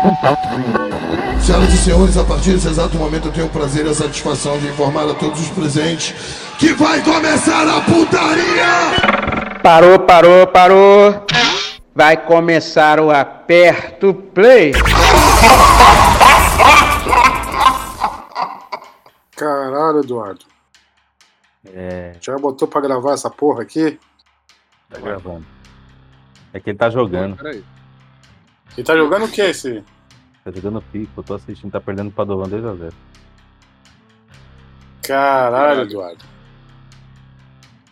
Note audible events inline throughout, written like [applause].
[laughs] Senhoras e senhores, a partir desse exato momento eu tenho o prazer e a satisfação de informar a todos os presentes que vai começar a putaria! Parou, parou, parou. Vai começar o aperto play. [laughs] Caralho, Eduardo. É, Já botou pra gravar essa porra aqui? tá gravando. É que ele tá jogando. Peraí. E tá jogando o que esse? Tá jogando pico, eu tô assistindo, tá perdendo pra Dovan 2x0. Caralho, Eduardo.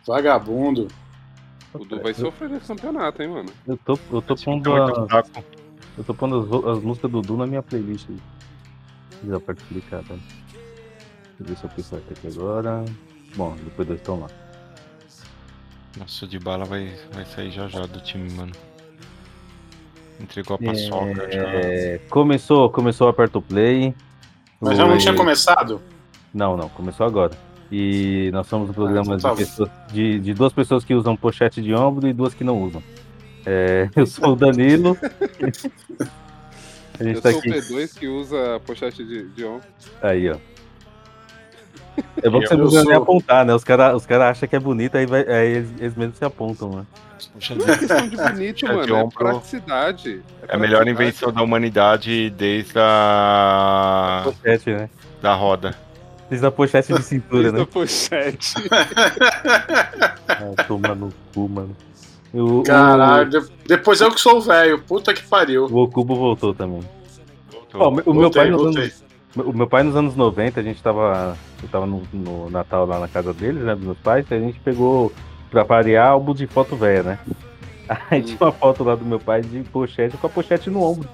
Vagabundo. O Du vai sofrer nesse campeonato, hein, mano. Eu tô, eu tô pondo, Muito a- eu tô pondo as, as músicas do Du na minha playlist. Já explicar, tá? Deixa eu ver se eu penso aqui agora. Bom, depois dois estão lá. Nossa, o de bala vai, vai sair já já do time, mano. Entregou a paçoca. É, começou, começou o aperto play. Mas já não tinha começado? Não, não, começou agora. E nós somos um programa então tá de, pessoas- de- de duas pessoas que usam pochete de ombro e duas que não usam. É, [laughs] eu sou o Danilo. [laughs] A gente Eu tá sou aqui. o P2 que usa pochete de, de ombro. Aí, ó. É bom que você não precisa nem sou- apontar, né? Os caras os cara acham que é bonito, aí, vai, aí eles, eles mesmos se apontam, né? Não é questão de bonito, mano. de É ombro. praticidade. É a melhor invenção da humanidade desde a Pochete, né? da roda. Diz a pochete de cintura, Desde né? a pochete. [laughs] Ah, toma no cu, mano. O, Caralho, de- depois eu que sou o velho. Puta que pariu. O, o Cubo voltou também. Voltou. Ó, o meu- o meu pai Voltei, nos voltei. anos, o meu pai nos anos 90, a gente tava. Eu tava no, no Natal lá na casa deles, né? Dos meus pais, e a gente pegou pra variar álbum de foto velha, né? [laughs] Aí tinha uma foto lá do meu pai de pochete com a pochete no ombro.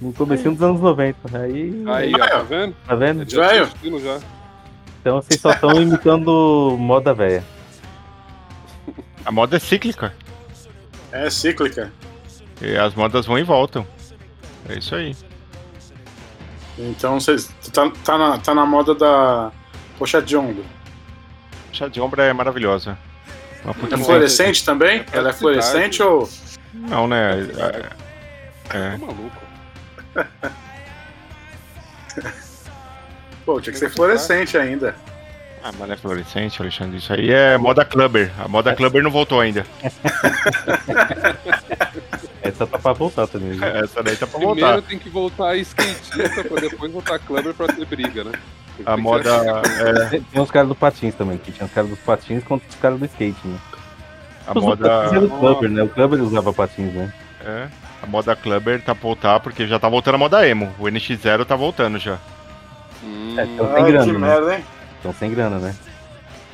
No comecinho dos anos 90. Aí. Aí, ó, tá vendo? Tá vendo? Já já. Então vocês só estão imitando moda velha. A moda é cíclica. É cíclica. E as modas vão e voltam. É isso aí. Então você tá, tá, na, tá na moda da pochete de ombro. Chá de ombro é maravilhosa. É fluorescente também? Ela é fluorescente ou. Não, né? É, Tá é. maluco. [laughs] Pô, tinha que ser fluorescente ainda. Ah, mas não é fluorescente, Alexandre. Isso aí é moda clubber. A moda clubber não voltou ainda. [laughs] Essa tá pra voltar também. viu? Essa daí tá pra Primeiro voltar. tem que voltar a skatista pra depois voltar clubber pra ter briga, né? Tem A moda. É, Tem os caras do patins também, que tinha os caras dos patins contra os caras do skate, né? a Os moda. era o Clubber, né? O Clubber usava patins, né? É, a moda clubber tá pra voltar, porque já tá voltando a moda emo. O NX0 tá voltando já. Hum, É, então tem grana, que né? merda, hein? Estão sem grana, né?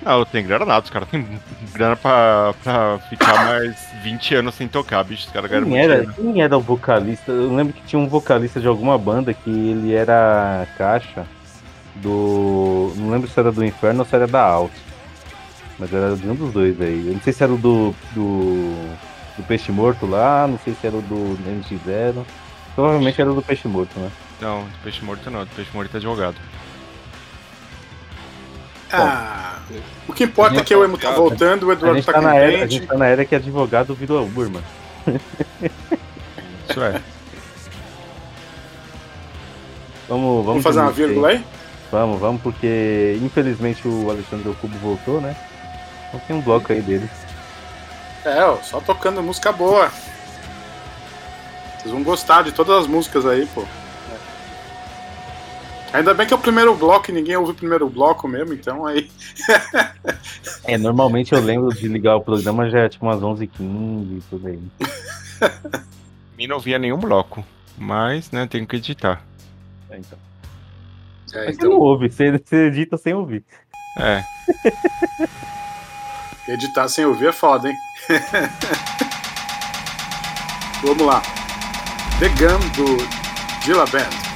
Não, tem grana nada, os caras têm grana pra, pra ficar [laughs] mais 20 anos sem tocar, bicho. Os caras Quem muito era, quem era o vocalista? Eu lembro que tinha um vocalista de alguma banda que ele era caixa do. Não lembro se era do Inferno ou se era da Alt. Mas era de um dos dois aí. Eu não sei se era o do. do, do Peixe Morto lá, não sei se era o do NX0. Provavelmente era o do Peixe Morto, né? Não, do peixe morto não, do peixe morto é advogado. Ah, o que importa é que o emo tá voltando, o Eduardo tá tá na era, a gente tá na era que advogado virou Uber, mano. Isso é. Vamos, vamos, Vamos fazer uma vírgula aí? Vamos, vamos, porque infelizmente o Alexandre Cubo voltou, né? Então tem um bloco aí dele. É, ó, só tocando música boa. Vocês vão gostar de todas as músicas aí, pô. Ainda bem que é o primeiro bloco e ninguém ouve o primeiro bloco mesmo, então aí. É, normalmente eu lembro de ligar o programa já é tipo umas 11h15 e tudo aí. [laughs] Me não via nenhum bloco, mas, né, tenho que editar. É, então. É, Mas você não então, ouve, você, você edita sem ouvir. É, [laughs] editar sem ouvir é foda, hein? [laughs] Vamos lá. The Gun do Dilla Band.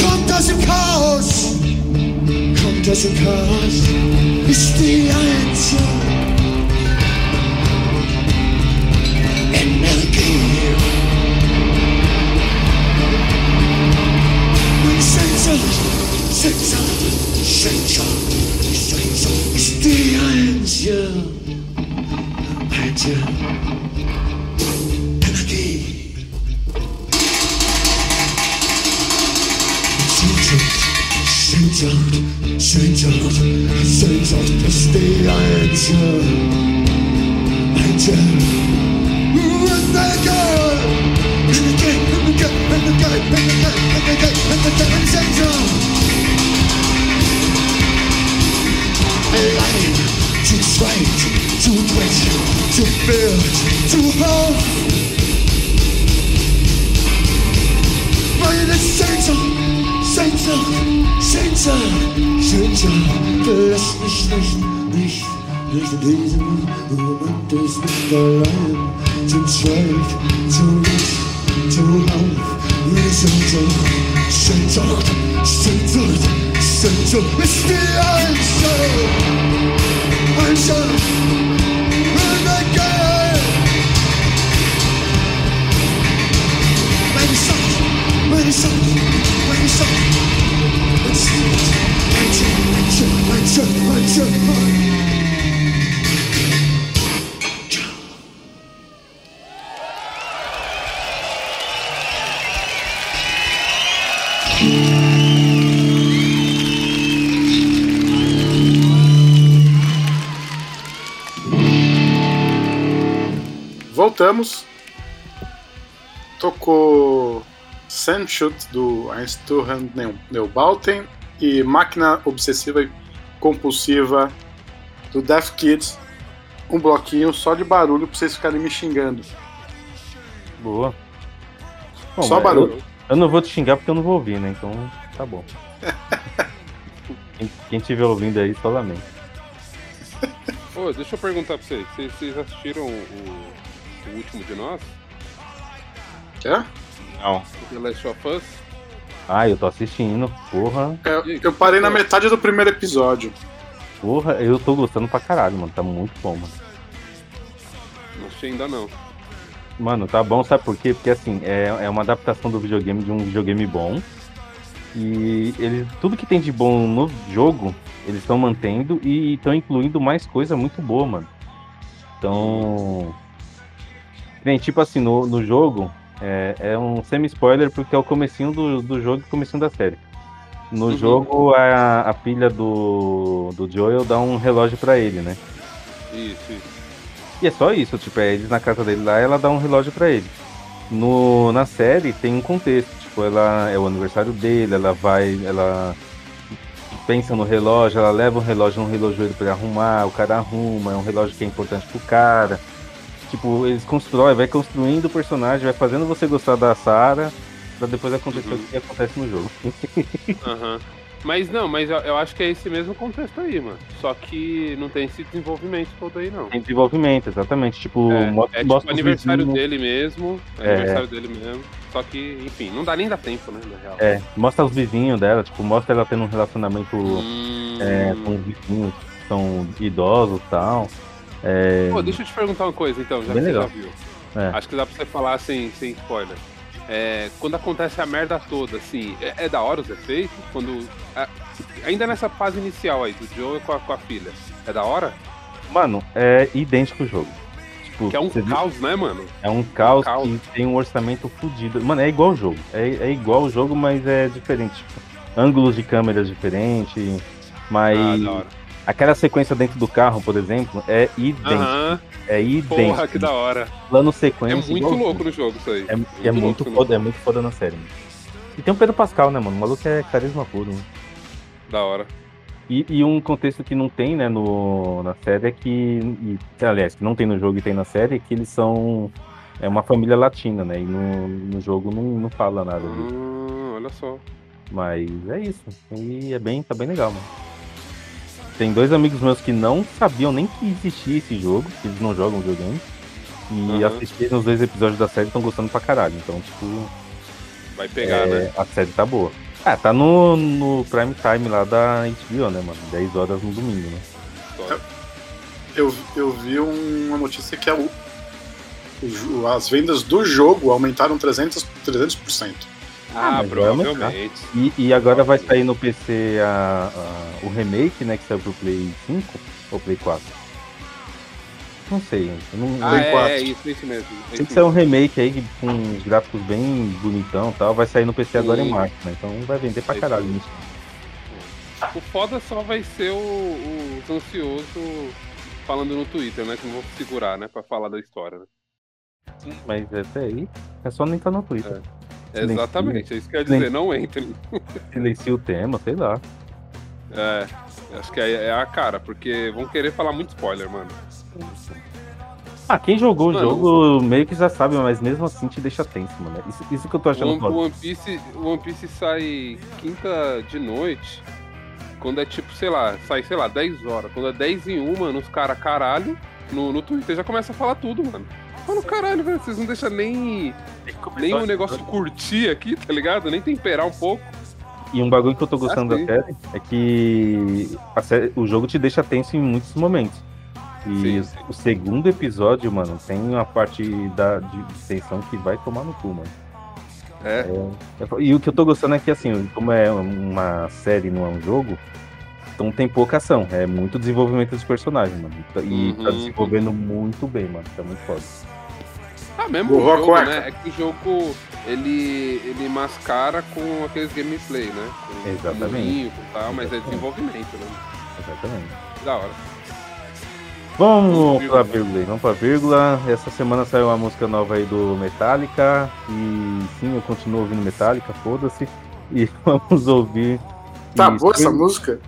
Kommt aus dem Chaos, kommt aus dem Chaos, ist die Einzige. Sehnsucht, verlass mich nicht, nicht, nicht in diesem Moment ist nicht allein. Zu zweit, zu dritt, zu hoch. Meine Sehnsucht, Sehnsucht, Sehnsucht, Sehnsucht Voltamos. Tocou Sandshot do Einsturhan Neubauten e Máquina Obsessiva e Compulsiva do Death Kids. Um bloquinho só de barulho pra vocês ficarem me xingando. Boa. Bom, só barulho. Eu, eu não vou te xingar porque eu não vou ouvir, né? Então tá bom. [laughs] quem, quem estiver ouvindo aí, só lamento. Ô, deixa eu perguntar pra vocês. Vocês, vocês assistiram o, o último de nós? É? Não. The Last of Us? Ah, eu tô assistindo. Porra, Eu, eu parei na metade do primeiro episódio. porra, eu tô gostando pra caralho, mano. Tá muito bom, mano. Não achei ainda não. Mano, tá bom, sabe por quê? Porque assim, é, é uma adaptação do videogame de um videogame bom. E eles, tudo que tem de bom no jogo, eles estão mantendo e estão incluindo mais coisa muito boa, mano. Então. Bem, tipo assim, no, no jogo, é, é um semi-spoiler porque é o comecinho do, do jogo e o comecinho da série. No Uhum. jogo, a, a pilha do, do Joel dá um relógio pra ele, né? Isso, isso. E é só isso, tipo, é eles na casa dele lá, ela dá um relógio pra ele. No, na série tem um contexto, tipo, ela é o aniversário dele, ela vai, ela pensa no relógio, ela leva um relógio num relojoeiro pra ele arrumar, o cara arruma, é um relógio que é importante pro cara. Tipo, eles constroem, vai construindo o personagem, vai fazendo você gostar da Sarah, pra depois acontecer Uhum. o que acontece no jogo. [laughs] Aham. Mas não, mas eu, eu acho que é esse mesmo contexto aí, mano. Só que não tem esse desenvolvimento todo aí, não. Tem desenvolvimento, exatamente. Tipo, É, mo- é tipo mostra os aniversário vizinhos- dele mesmo. É, É. aniversário dele mesmo. Só que, enfim, não dá nem dá tempo, né, na real. É, mostra os vizinhos dela, tipo, mostra ela tendo um relacionamento Hum... é, com os vizinhos que são idosos e tal. É, Pô, deixa eu te perguntar uma coisa, então, já Bem que legal. você já viu. É. Acho que dá pra você falar sem, sem spoiler. É, quando acontece a merda toda, assim, é, é da hora os efeitos? Quando. ainda nessa fase inicial aí, do Joe com a, com a filha. É da hora? Mano, é idêntico o jogo. Tipo, Que é um você viu? caos, né, mano? É um caos, caos. que tem um orçamento fodido. Mano, é igual o jogo. É, é igual o jogo, mas é diferente. Tipo, ângulos de câmeras diferentes. Mas Ah, da hora. Aquela sequência dentro do carro, por exemplo, é idêntico. Aham, É idêntico. porra, que da hora. Plano É sequência. muito igualzinho. louco no jogo isso aí. É, é muito né? foda, é muito foda na série. Mano. E tem o Pedro Pascal, né, mano? O maluco é carisma puro. Né? Da hora. E, e um contexto que não tem, né, no, na série é que. E, aliás, que não tem no jogo e tem na série, é que eles são. É uma família latina, né? E no, no jogo não, não fala nada disso. Hum, olha só. Mas é isso. E é bem, tá bem legal, mano. Tem dois amigos meus que não sabiam nem que existia esse jogo, que eles não jogam videogame. E Aham. assistiram os dois episódios da série e estão gostando pra caralho. Então, tipo, Vai pegar, é, né? a série tá boa. Ah, tá no, no prime time lá da HBO, né, mano? 10 horas no domingo, né? Eu, eu vi uma notícia que é o, o jo- as vendas do jogo aumentaram 300%. 300%. Ah, aumentar. provavelmente. E, e agora vai sair no PC a, a- o remake, né? Que saiu pro Play 5 ou Play 4? Não sei, eu não Ah, Play é, 4. é isso, é isso mesmo. É Tem que sair um remake aí com uns gráficos bem bonitão e tal. Vai sair no PC agora em Sim. março, né? Então vai vender pra É caralho isso. O foda só vai ser o, o- os ansiosos falando no Twitter, né? Que não vou segurar, né? Pra falar da história, né? Mas até aí é só não entrar no Twitter. Silencia. Exatamente, é isso que eu ia dizer, não entrem. [laughs] Silencia o tema, sei lá. É, acho que é, é a cara, porque vão querer falar muito spoiler, mano. Ah, quem jogou Mano, o jogo meio que já sabe, mas mesmo assim te deixa tenso, mano. Isso, isso que eu tô achando One, foda. o One Piece, o One Piece sai quinta de noite, quando é tipo, sei lá, sai, sei lá, 10 horas. Quando é 10 em uma, nos cara caralho, no, no Twitter já começa a falar tudo, mano. Fala, caralho, velho, vocês não deixam nem, nem o negócio curtir aqui, tá ligado? Nem temperar um pouco. E um bagulho que eu tô gostando Ah, sim. da série é que a série- o jogo te deixa tenso em muitos momentos. E Sim, o- sim. o segundo episódio, mano, tem uma parte da, de tensão que vai tomar no cu, mano. É, E o que eu tô gostando é que, assim, como é uma série, não é um jogo, então tem pouca ação. É muito desenvolvimento dos personagens, mano. E tá Uhum. desenvolvendo muito bem, mano. Tá muito foda. Ah, mesmo Borrou o a jogo, né? É que o jogo ele, ele mascara com aqueles gameplay, né? Com Exatamente. e tal, mas é desenvolvimento, né? Exatamente. Da hora. Vamos Vírgula. pra vírgula aí, vamos pra vírgula. Essa semana saiu uma música nova aí do Metallica. E sim, eu continuo ouvindo Metallica, foda-se. E [laughs] vamos ouvir. Tá boa essa música?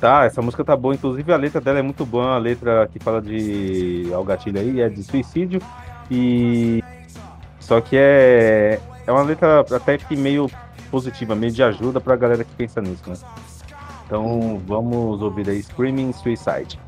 Tá, essa música tá boa. Inclusive a letra dela é muito boa. A letra que fala de. Ao gatilho aí é de suicídio. E. Só que é. É uma letra até que meio positiva, meio de ajuda pra galera que pensa nisso, né? Então vamos ouvir aí Screaming Suicide.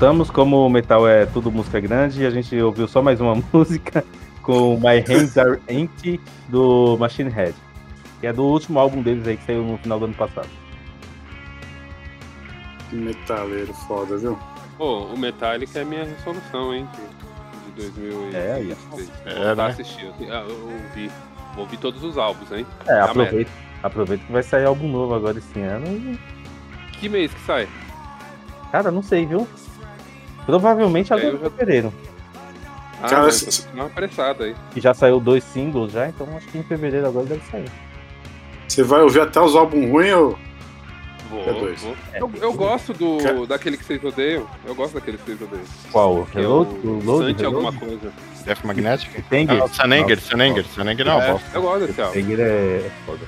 Voltamos, como o metal é tudo música grande, a gente ouviu só mais uma [laughs] música com My Hands Are Empty do Machine Head, que é do último álbum deles aí que saiu no final do ano passado. Que metaleiro foda, viu? Pô, o Metallica é minha resolução, hein? De, de 2023. É, aí, É, Vou né? assistir. Eu, eu ouvi. Vou ouvir todos os álbuns, hein? É, Tá aproveita, aproveita que vai sair álbum novo agora esse ano. e- Que mês que sai? Cara, não sei, viu? Provavelmente É, agora já- fevereiro. Ah, Cara, então uma apressada aí. Que já saiu dois singles já, então acho que em fevereiro agora deve sair. Você vai ouvir até os álbuns ruins ou. Vou, É dois. vou. Eu, eu gosto do, daquele que vocês odeiam. Eu gosto daquele que vocês odeiam. Qual? Que é Reload? o O Load? Santi alguma Reload? coisa. Death Magnetic? Tenger? Ah, Sanenger, Sanenger, Sanenger não, É, bosta. eu gosto desse álbum. Tenger é, é foda.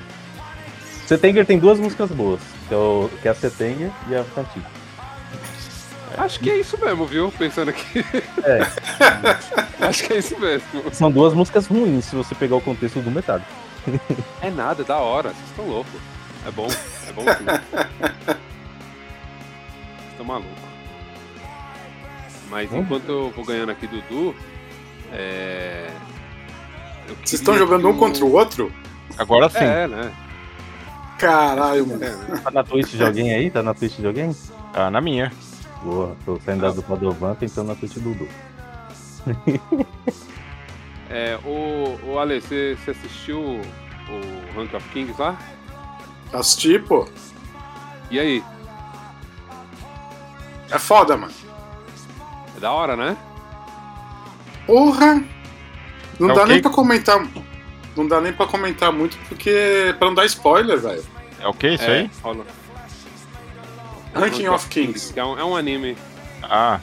Setenger tem duas músicas boas, que é, o, que é a Setenger e a Fantic. Acho que é isso mesmo, viu? Pensando aqui. É. [laughs] Acho que é isso mesmo. São duas músicas ruins, se você pegar o contexto do metal. É nada, é da hora. Vocês estão loucos. É bom, é bom sim. Estão malucos. Mas Hum. enquanto eu vou ganhando aqui do Du, é. Vocês estão jogando um contra o outro? Agora sim. É, né? Caralho, mano. É, né? Tá na Twitch de alguém aí? Tá na Twitch de alguém? Tá na minha. Boa, tô saindo da dupla do Van, tentando na Twitch do Du. [laughs] É, o, o Ale, você você assistiu o Rank of Kings lá? Assisti, pô. E aí? É foda, mano. É da hora, né? Porra! Não É dá nem pra comentar. Não dá nem pra comentar muito, porque. pra não dar spoiler, velho. É o que isso é, aí? rola. Ranking of Kings. É um, é um anime, Ah,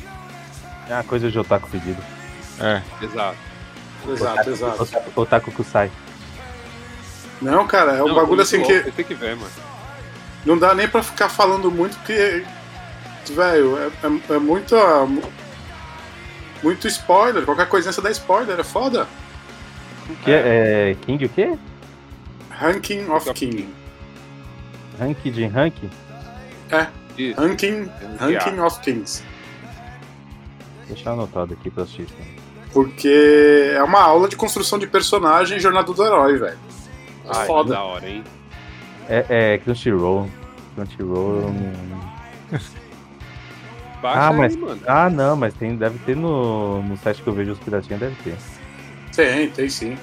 É uma coisa de otaku pedido. é. exato. Exato, exato. Otaku, otaku Kusai. Não, cara, é um Não, bagulho assim louco, que Você tem que ver, mano. não dá nem pra ficar falando muito, porque. Velho, é, é, é muito. ah, Muito spoiler. Qualquer coisinha você dá spoiler, é foda. Que é, é King o quê? Ranking of King. Rank de rank? Isso. Ranking, ranking of Kings. Deixa eu anotado aqui pra assistir. Porque é uma aula de construção de personagem e jornada do herói, velho. É Ai, foda. da hora, hein? É, é Crunchyroll. Crunchyroll. eu não- Baixa Ah, aí, mas- mano. Ah, não, mas tem, deve ter no, no site que eu vejo os piratinhas, deve ter. Tem, tem sim.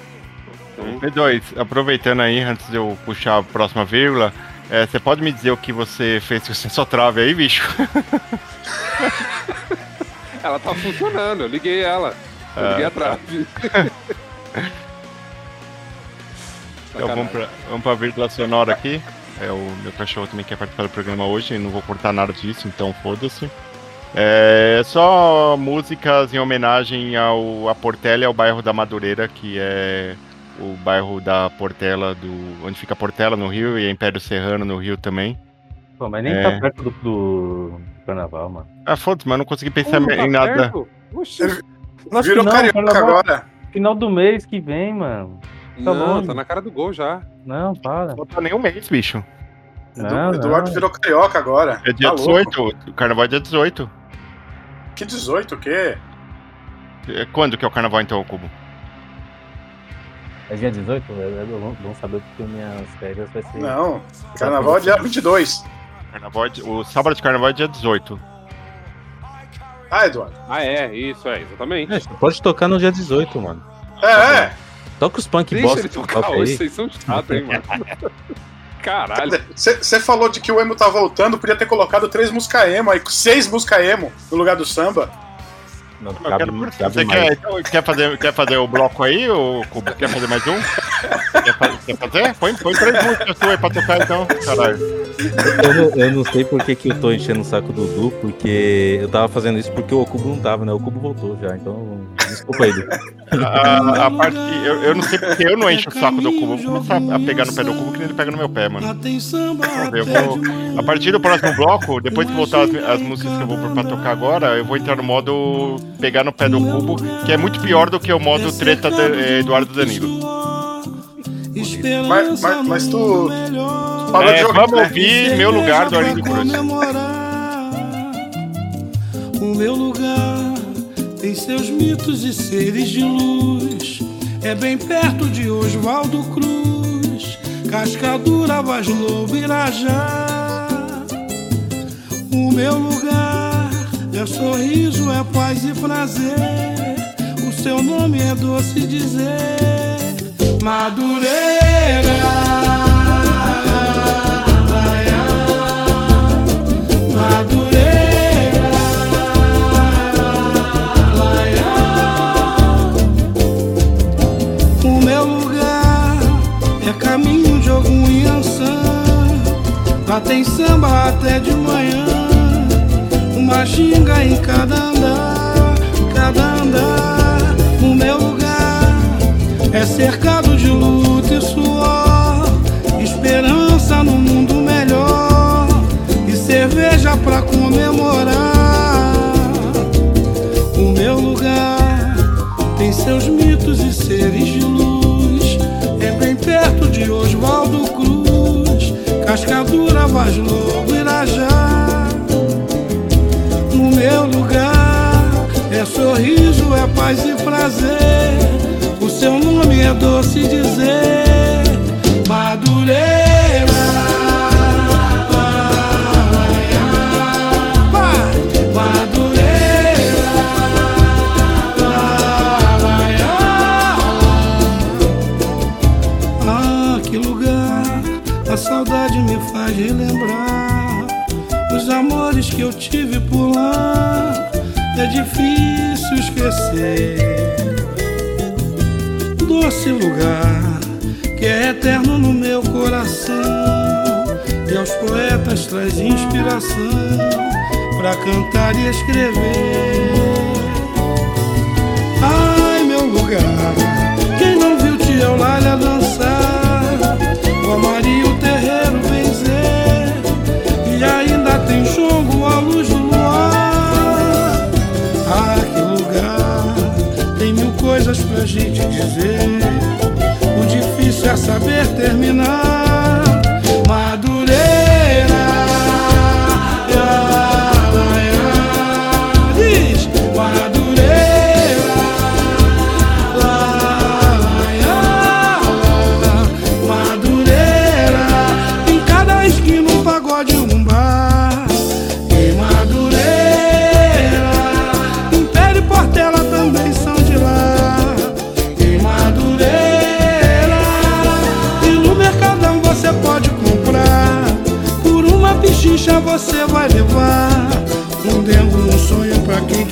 Então, P2, aproveitando aí, antes de eu puxar a próxima vírgula, é, você pode me dizer o que você fez com essa sua trave aí, bicho? [laughs] ela tá funcionando, eu liguei ela. Eu Ah, liguei tá. atrás. [laughs] Então vamos pra, vamos pra vírgula sonora aqui. É, o meu cachorro também quer participar do programa hoje, não vou cortar nada disso, então foda-se. É só músicas em homenagem ao a Portela e ao bairro da Madureira, que é o bairro da Portela, do, onde fica a Portela no Rio e a Império Serrano no Rio também. Pô, mas nem É. tá perto do, do carnaval, mano. Ah, foda-se, mas eu não consegui pensar Pô, tá em nada. perto? Oxi. [laughs] Virou não, carioca carnaval- agora. Final do mês que vem, mano. Tá não, longe. tá na cara do gol já. Não, para. Falta nem um mês, bicho. Não, Eduardo não. virou carioca agora. É dia Tá louco. 18, o carnaval é dia 18. Que 18, o quê? É, Quando que é o carnaval então, Cubo? É dia 18? É, é, vamos- saber porque minhas férias vai ser. Não, carnaval é dia 22. Carnaval é o sábado de carnaval é dia 18. Ah, Eduardo. Ah, é, isso, é, exatamente. É, pode tocar no dia 18, mano. É, é. Toca os punk Deixa bosta ele tocar toca hoje, vocês são chatos, hein, mano. [laughs] Caralho. Você falou de que o emo tá voltando, podia ter colocado três música emo, aí seis música emo no lugar do samba. Não, Eu cabe, quero- cabe Você mais. quer, então, quer, fazer, quer fazer o bloco aí, ou Cubo? Quer fazer mais um? Quer, fa- quer fazer? Põe, põe três músicas suas aí pra tocar então, caralho. Eu não, eu não sei por que, que eu tô enchendo o saco do Du, porque eu tava fazendo isso porque o Okubo não tava, né? O Okubo voltou já, então desculpa aí. A, a parte que eu, eu não sei porque eu não encho o saco do Cubo. Eu vou começar a pegar no pé do Cubo que ele pega no meu pé, mano. Vamos ver, eu vou, a partir do próximo bloco, depois que voltar as, as músicas que eu vou pôr pra tocar agora, eu vou entrar no modo pegar no pé do Cubo, que é muito pior do que o modo treta de, eh, Eduardo Danilo. Mas, mas, mas tu, tu falou É, de jogar, vamos né? ouvir Meu Lugar do Arlindo Cruz. O meu lugar tem seus mitos e seres de luz. É bem perto de Oswaldo Cruz, Cascadura, Vaz Lobo, Irajá. O meu lugar é sorriso, é paz e prazer. O seu nome é doce dizer, Madureira. Madureira, Tem samba até de manhã. Uma ginga em cada andar, cada andar. O meu lugar é cercado de luta e suor. Cascadura, Vaz Lobo, Irajá. No meu lugar é sorriso, é paz e prazer. O seu nome é doce dizer, Madureira. Saudade me faz relembrar os amores que eu tive por lá. É difícil esquecer. Doce lugar que é eterno no meu coração e aos poetas traz inspiração pra cantar e escrever. Ai, meu lugar, quem não viu Tia Eulália dançar, gente dizer, o difícil é saber terminar.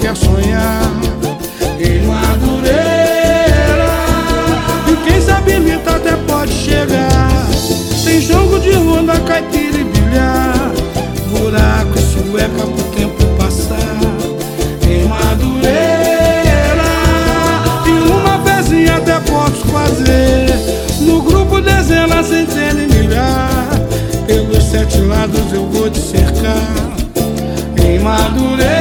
Quer sonhar. Em Madureira, e quem sabe imita até pode chegar. Tem jogo de ronda, caipira e bilhar. Buraco e sueca pro tempo passar. Em Madureira, e uma vezinha até posso fazer. No grupo dezenas, centenas e milhar. Pelos sete lados eu vou te cercar. Em Madureira,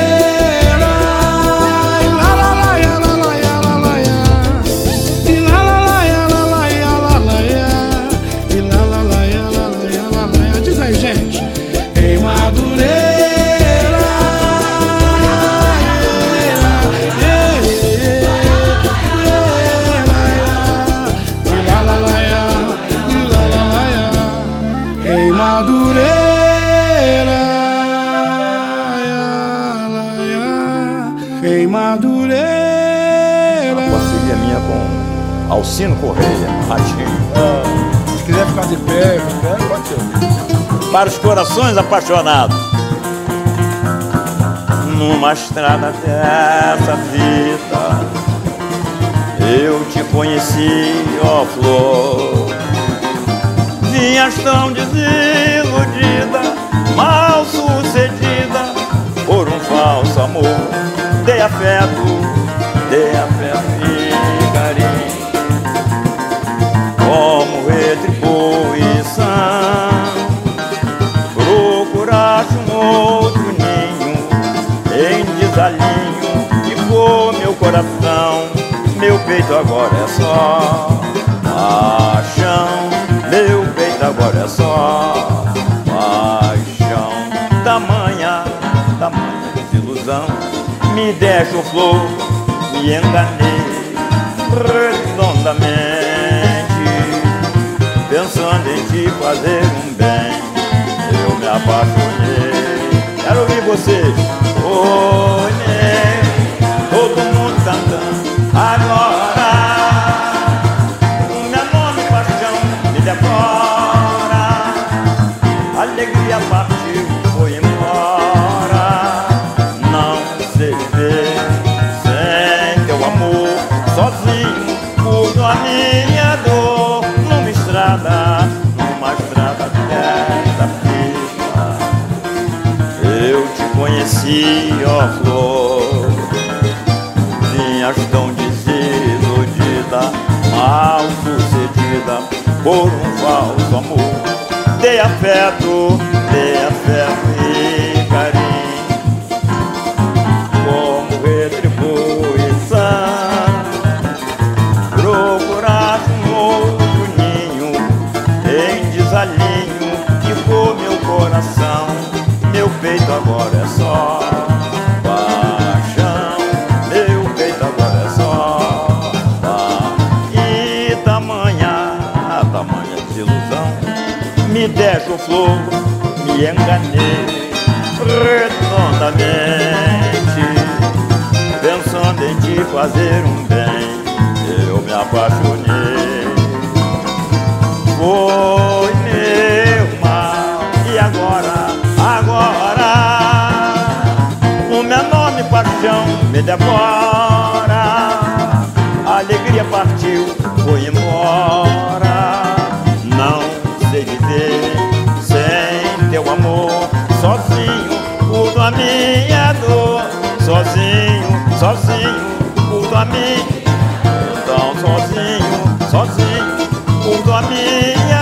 Para os corações apaixonados. Numa estrada dessa vida, eu te conheci, ó flor. Vinhas tão desiludida, mal sucedida, por um falso amor. Dei afeto, dei afeto coração. Meu peito agora é só paixão. Meu peito agora é só paixão. Tamanha, tamanha desilusão. me deixo flor, me enganei redondamente, pensando em te fazer um bem, eu me apaixonei. Quero ouvir vocês. Mundo cantando agora. O meu nome, paixão, me devora. Alegria partiu, foi embora. Não sei viver sem teu amor, sozinho, curto a minha dor. Numa estrada, numa estrada firma. Eu te conheci, ó flor. Falso amor. Dei afeto, dei afeto e carinho como retribuição. Procuraste um outro ninho em desalinho que for meu coração. Meu peito agora é só me deixo flor, me enganei redondamente, pensando em te fazer um bem, eu me apaixonei. Foi meu mal, e agora, agora, o meu nome paixão me devora, minha dor, sozinho, sozinho, curto a minha. Então sozinho, sozinho, curto a minha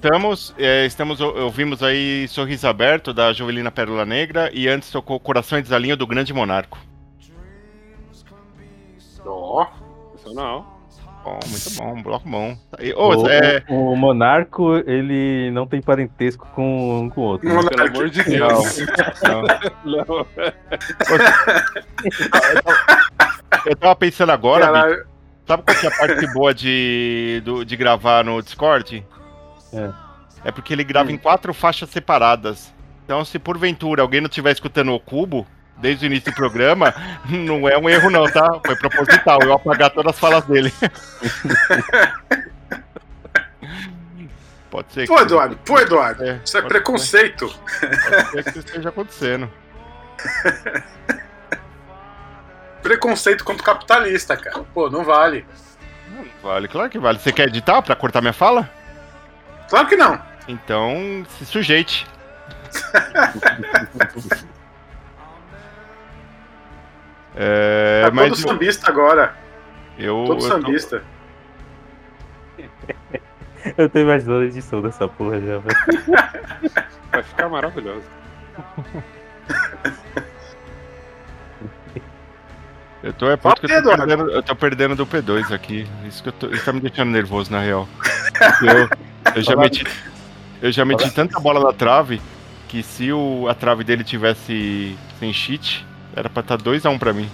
voltamos. é, estamos, ou- ouvimos aí Sorriso Aberto, da Jovelina Pérola Negra. E antes tocou Coração e Desalinho, do Grande Monarco. Ó, Sensacional. Bom, muito bom, um bloco bom. E, ô, O, é, o- Monarco, ele não tem parentesco com um com o outro. né? Pelo amor de não, Deus. não. Não. Eu tava pensando agora, sabe qual que é a parte boa de, do- de gravar no Discord? É. É porque ele grava em quatro faixas separadas. Então, se porventura alguém não estiver escutando o cubo, desde o início do programa, [laughs] não é um erro não, tá? Foi proposital, eu apagar todas as falas dele. [laughs] Pode ser que, Pô, Eduardo, pô, Eduardo. É, Isso é pode preconceito. pode ser que isso esteja acontecendo. [laughs] Preconceito contra o capitalista, cara. Pô, não vale. Vale, claro que vale. Você quer editar pra cortar minha fala? Claro que não. Então, se sujeite. [laughs] é, mas todo eu, sambista agora. eu, Todo eu tô- sambista. Eu tô imaginando a edição dessa porra já, velho. [laughs] Vai ficar maravilhoso. [laughs] Eu tô, é que eu tô, perdendo, eu tô perdendo do P2 aqui. Isso, que eu tô, isso tá me deixando nervoso, na real. Eu, eu já meti, eu já meti tanta bola na trave que se o, a trave dele tivesse sem cheat, era pra estar 2x1 pra mim.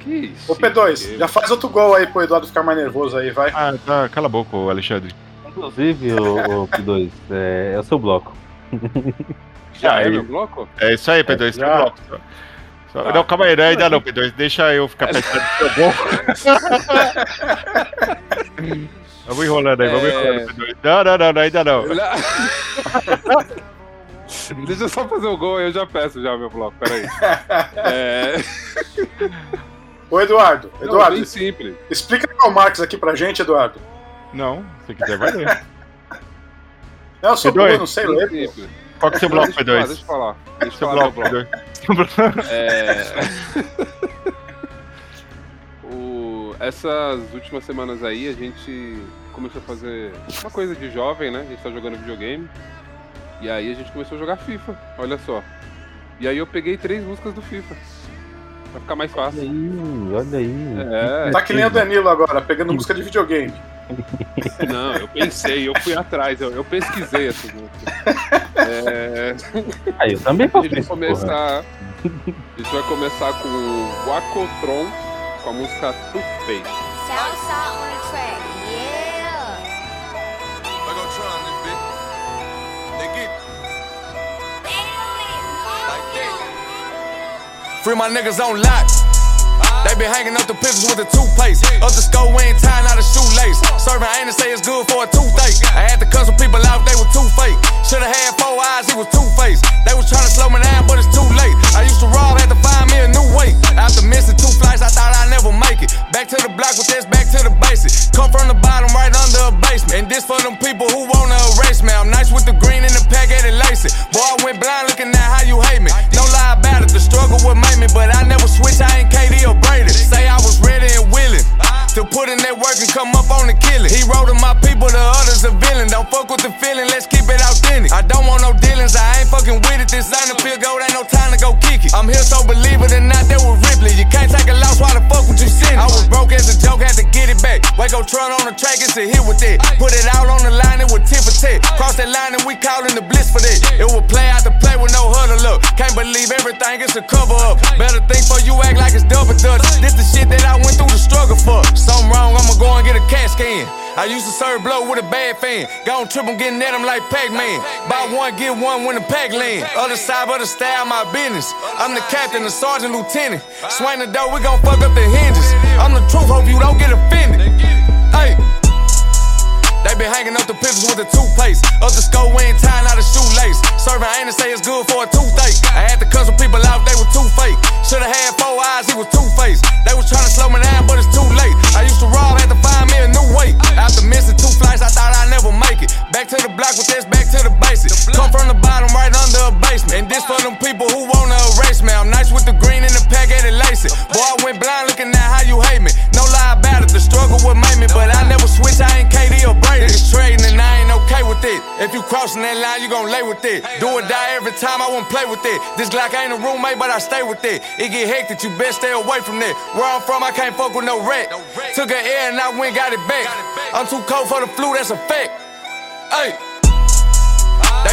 Que isso? Ô, P2, já faz outro gol aí pro Eduardo ficar mais nervoso aí, vai. Ah, tá, cala a boca, ô Alexandre. Inclusive, o, o P2, é, é o seu bloco. [laughs] Já é Aí. meu bloco? É isso aí, P2, já. seu bloco. Só- só- Não, calma aí, não, ainda não, P2. Deixa eu ficar pensando no seu [laughs] gol. [laughs] vamos enrolando aí, vamos É. enrolando, P2. Não, não, não, não, ainda não. [laughs] Deixa eu só fazer o gol aí, eu já peço já meu bloco, peraí. [laughs] É... Ô, Eduardo, Não, Eduardo, bem simples. explica Karl Marx aqui pra gente, Eduardo. Não, se quiser, vai ler. [laughs] Não, eu sou P2. burro, eu não sei ler. simples. Qual que é o seu bloco, deixa eu falar, P2? deixa eu falar. Deixa eu Seu falar meu bloco, bloco. P2. Seu bloco. É... o... Essas últimas semanas aí a gente começou a fazer uma coisa de jovem, né? A gente tá jogando videogame. E aí a gente começou a jogar FIFA, olha só. E aí eu peguei três músicas do FIFA. Pra ficar mais Olha fácil. aí, olha aí. É, Tá que nem o Danilo agora, pegando música de videogame. [laughs] não, eu pensei, eu fui atrás, eu, eu pesquisei essas músicas. É, Aí, eu também a faço isso, porra. começar. A gente vai começar com o Wakotron com a música Toothpaste. Southside on the track, Free my niggas on lock. They been hanging up the pistols with the toothpaste. Up the skull, we ain't tying out a shoelace. Serving ain't to say it's good for a toothache. I had to cut some people out, they were too fake. Should've had four eyes, he was two faced. It's a cover up. Better think for you act like it's double dutch. This the shit that I went through the struggle for. Something wrong, I'ma go and get a CAT scan. I used to serve blow with a bad fan. Gone trip, I'm getting at him like Pac-Man. Buy one, get one when the pack land. Other side of the style, my business. I'm the captain, the sergeant, lieutenant. Swing the door, we gon' fuck up the hinges. I'm the truth, hope you don't get offended. Been hanging up the pistols with the toothpaste. Up the skull, we ain't tying out a shoelace. Serving ain't to say it's good for a toothache. I had to cut some people out, they were too fake. Should've had four eyes, he was two faced. They was trying to slow me down, but it's too late. I used to rob, had to find me a new way. After missing two flights, I thought I'd never make it. Back to the block with this, back to the basics. Come from the bottom, right under a basement. And this for them people who wanna erase me. I'm nice with the green and the pack, and lace it. Boy, I went blind looking at how you hate me. No lie about struggle make me, but I never switch. I ain't KD or Brady. Niggas trading and I ain't okay with with it. If you crossing that line, you gon' lay with it. Do or die every time, I won't play with it. This Glock ain't a roommate, but I stay with it. It get hectic, you best stay away from it. Where I'm from, I can't fuck with no wreck. Took an air and I went got it back. I'm too cold for the flu, that's a fact. Hey.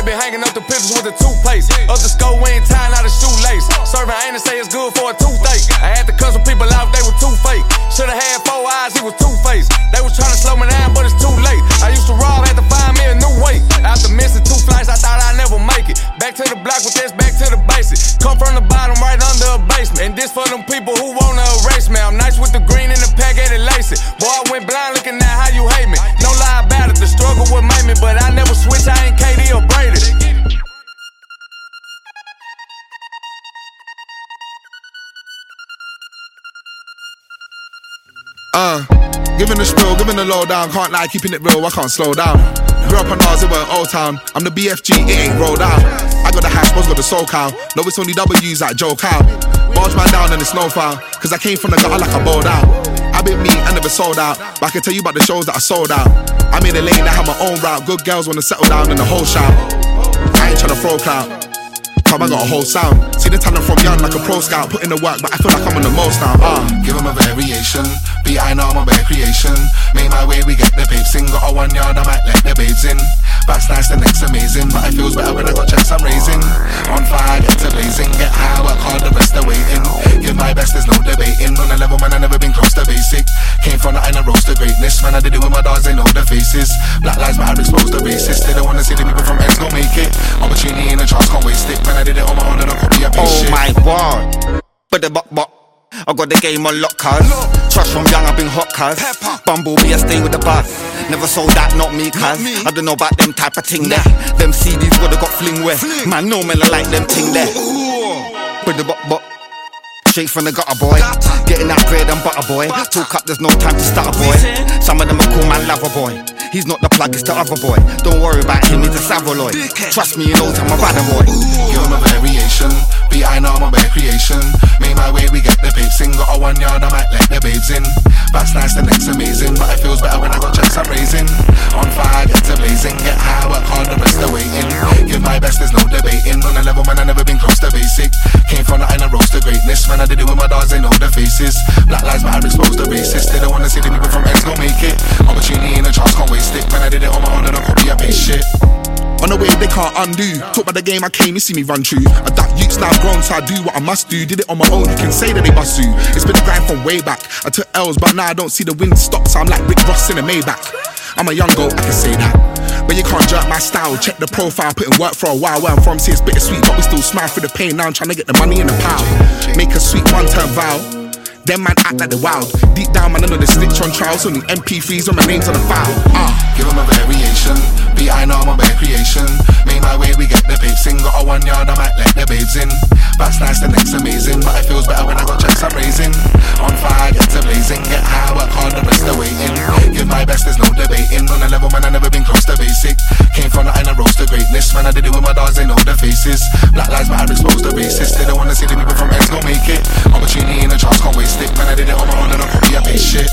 Been hanging up the pictures with the toothpaste. Up the skull, we ain't tying out a shoelace. Serving ain't to say it's good for a toothache. I had to cut some people out, they were too fake. Should've had four eyes, he was two faced. They was trying to slow me down, but it's too late. I used to rob, had to find me a new way. After missing two flights, I thought I'd never make it. Back to the block with this, back to the basics. Come from the bottom, right under a basement. And this for them people who wanna erase me. I'm nice with the green and the pack, and lace it. Boy, I went blind looking at how you hate me. No lie about it, the struggle would make me, but I never switch. I ain't KD or Brady. Uh, giving the spill, giving the lowdown. Can't lie, keeping it real, I can't slow down. Grew up on Ours, it were Old Town. I'm the BFG, it ain't rolled out. I got the hash, boss got the soul cow. No, it's only W's like Joe Cow. Barge man down in the snowfall. Cause I came from the gutter like I bowled out. I been me, I never sold out. But I can tell you about the shows that I sold out. I'm in the lane, I have my own route. Good girls wanna settle down in the whole shout. I ain't tryna throw clout. Come, I got a whole sound. See the talent from young like a pro scout. Put in the work, but I feel like I'm on the most now. Ah, Give them a variation. Be I know I'm a bare creation. Made my way, we get the babes in. Got a one yard, I might let the babes in. Back's nice, the next amazing. But it feels better when I got checks I'm raising. On fire, get to blazing. Get high, work hard, the rest are waiting. Give my best, there's no debating. On a level, man, I never been close to basic. Came from nothing, I rose to greatness. Man, I did it with my dogs, they know the faces. Black lives matter, exposed the racist. They don't wanna see the people from X go make it. Opportunity and a chance, can't waste it. Man, I did it on my own and copy a Oh shit. my word. But the buck buck. I got the game on lock, cuz. Trust from young, I've been hot, cuz. Bumblebee, I stay with the bus. Never sold that, not me, cuz. I don't know about them type of thing there. Them CDs would've got fling where. Man, no man, I like them ting there. But the buck buck. Straight from the gutter, boy. Getting that bread and butter, boy. Talk up, there's no time to stutter, boy. Some of them are call my lover, boy. He's not the plug, it's the other boy. Don't worry about him, he's a savaloid. Trust me, you know I'm a brother, boy. Give them a variation. Be I know I'm bare creation. Made my way, we get the in. Got a one yard, I might let the babes in. Back's nice, the neck's amazing. But it feels better when I got checks I'm raising. On fire, get to blazing. Get high, work hard, the rest are waiting. Give my best, there's no debating. On a level, man, I never been close to basic. Came from nothing, I rose to greatness. Man, I did it with my dogs, they know the faces. Black lives matter, exposed the racist. They don't wanna see the people from X go make it. Opportunity and a chance, can't waste it. Man, I did it on my own and I'll copy I paste shit. On the way they can't undo. Talk about the game I came, you see me run true. through. Adapt youths now grown, so I do what I must do. Did it on my own, you can say that they bust you. It's been a grind from way back. I took L's, but now I don't see the wind stop, so I'm like Rick Ross in a Maybach. I'm a young goat, I can say that. But you can't jerk my style. Check the profile, put in work for a while. Where I'm from, see it's bittersweet, but we still smile through the pain. Now I'm trying to get the money in the pile. Make a sweet one turn vow. Them man act like the wild. Deep down, man, I know the snitch on trials. Only MP3s when my name's on the file. Ah. Give them a variation. Be I know I'm a bare creation. Made my way, we get the papes in. Got a one yard, I might let the babes in. Back's nice, the next amazing. But it feels better when I got checks I'm raising. On fire, get to blazing. Get high, work hard, the rest are waiting. Give my best, there's no debating. On a level, man, I never been close to basic. Came from nothing, I rose to greatness. Man, I did it with my dogs, they know the faces. Black lives matter, exposed the racist. They don't wanna see the people from X go make it. Opportunity and a chance, can't waste it. Man, I did it on my own and I'll copy a paste shit.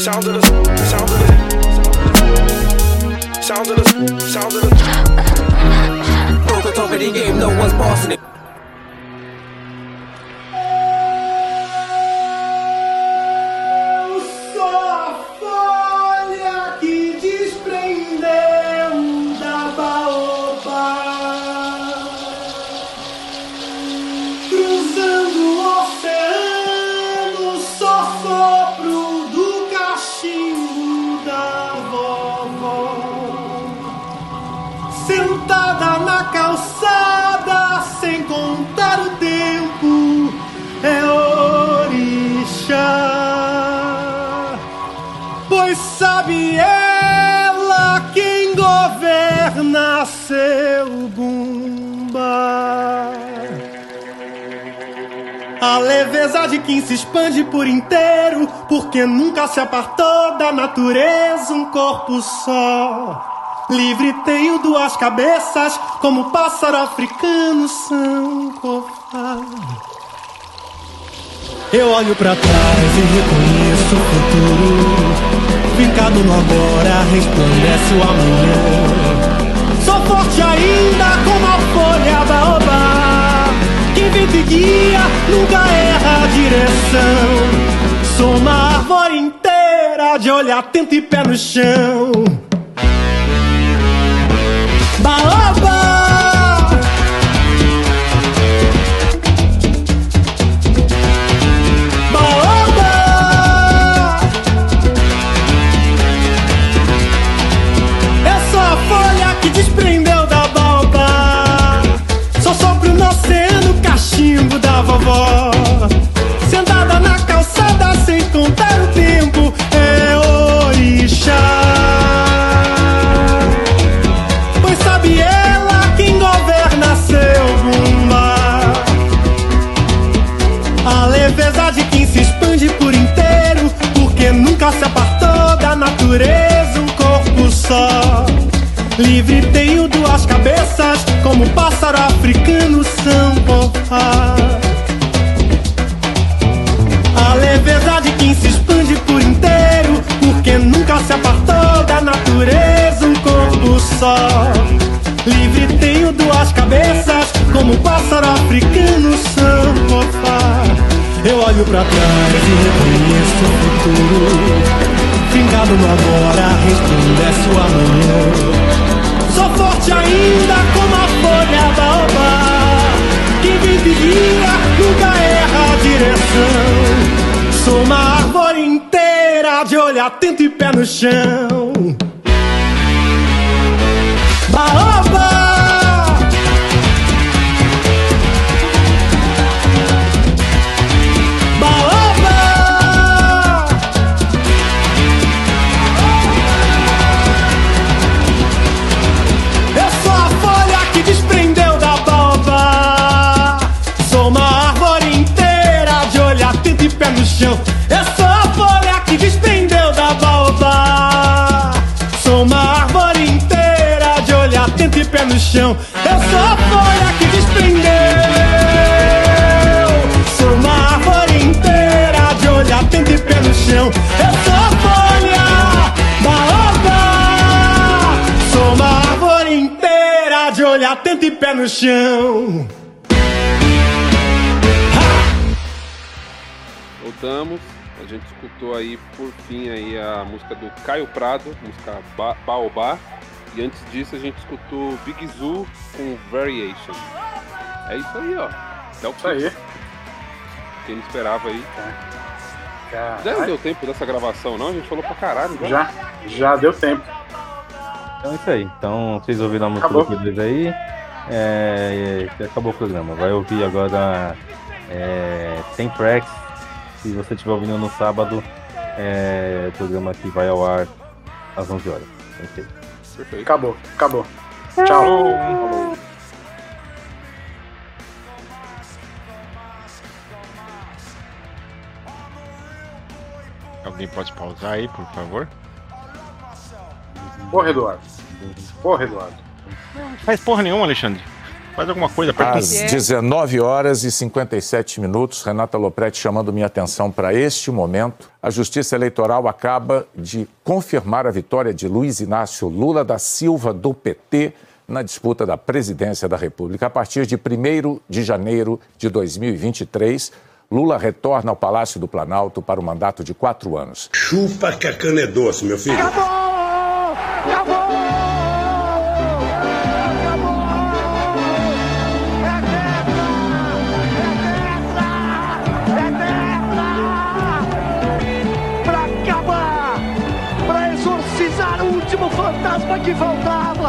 Sounds of the, sounds of the, sounds of the, sounds of the. Broke the top of the game, no one's bossing it. Por inteiro, porque nunca se apartou da natureza um corpo só. Livre tenho duas cabeças, como pássaro africano são. Eu olho pra trás e reconheço o futuro. Fincado no agora, resplandece o amanhã. Sou forte ainda como a folha baobá. Vem te guia nunca erra a direção. Sou uma árvore inteira de olho atento e pé no chão. Baobá! Livre tenho duas cabeças, como pássaro africano são. A leveza de quem se expande por inteiro, porque nunca se apartou da natureza um corpo só. Livre tenho duas cabeças, como pássaro africano são. Eu olho pra trás e reconheço o futuro. Fincado no agora, resplandece o amanhã. Sou forte ainda como a folha baobá. Quem vem de guia nunca erra a direção. Sou uma árvore inteira de olho atento e pé no chão. Baobá! Chão. Eu sou a folha que desprendeu da baobá. Sou uma árvore inteira de olho atento e pé no chão. Eu sou a folha que desprendeu. Sou uma árvore inteira de olho atento e pé no chão. Eu sou a folha baobá. Sou uma árvore inteira de olho atento e pé no chão. Voltamos. A gente escutou aí por fim aí a música do Caio Prado, música ba Baobá. E antes disso a gente escutou Big Zoo com Variation. É isso aí, ó. É o que aí. Quem não esperava aí. Já não Caralho. deu tempo dessa gravação, não? A gente falou pra caralho. Já, já deu tempo. Então é isso aí. Então vocês ouviram a música Acabou. do P2 aí. É, acabou o programa. Vai ouvir agora é, 100 tracks. Se você estiver ouvindo no sábado, é, o programa que vai ao ar às 11 horas. Aí. Perfeito. Acabou, acabou. Tchau. Alguém pode pausar aí, por favor? Porra, Eduardo. Porra, Eduardo. Faz porra nenhuma, Alexandre. Faz alguma coisa, aperta Às um- 19 horas e 57 minutos, Renata Lopretti chamando minha atenção para este momento. A Justiça Eleitoral acaba de confirmar a vitória de Luiz Inácio Lula da Silva, do PT, na disputa da presidência da República. A partir de 1 de janeiro de 2023, Lula retorna ao Palácio do Planalto para um mandato de quatro anos. Chupa que a cana é doce, meu filho. Pra que faltava!